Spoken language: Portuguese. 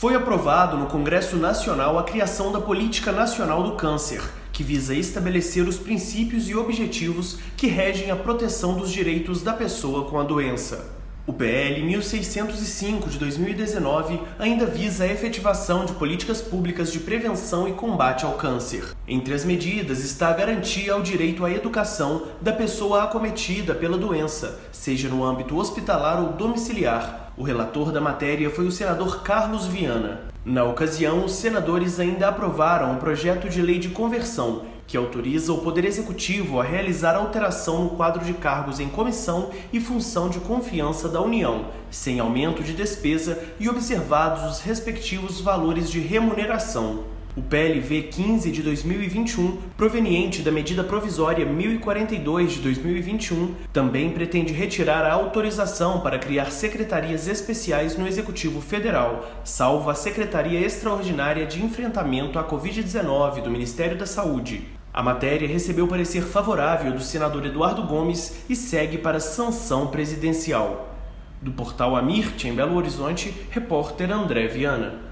Foi aprovado no Congresso Nacional a criação da Política Nacional do Câncer, que visa estabelecer os princípios e objetivos que regem a proteção dos direitos da pessoa com a doença. O PL 1605 de 2019 ainda visa a efetivação de políticas públicas de prevenção e combate ao câncer. Entre as medidas está a garantia ao direito à educação da pessoa acometida pela doença, seja no âmbito hospitalar ou domiciliar. O relator da matéria foi o senador Carlos Viana. Na ocasião, os senadores ainda aprovaram o projeto de lei de conversão que autoriza o Poder Executivo a realizar alteração no quadro de cargos em comissão e função de confiança da União, sem aumento de despesa e observados os respectivos valores de remuneração. O PLV 15 de 2021, proveniente da medida provisória 1042 de 2021, também pretende retirar a autorização para criar secretarias especiais no Executivo Federal, salvo a Secretaria Extraordinária de Enfrentamento à Covid-19 do Ministério da Saúde. A matéria recebeu parecer favorável do senador Eduardo Gomes e segue para sanção presidencial. Do portal Amirte, em Belo Horizonte, repórter André Viana.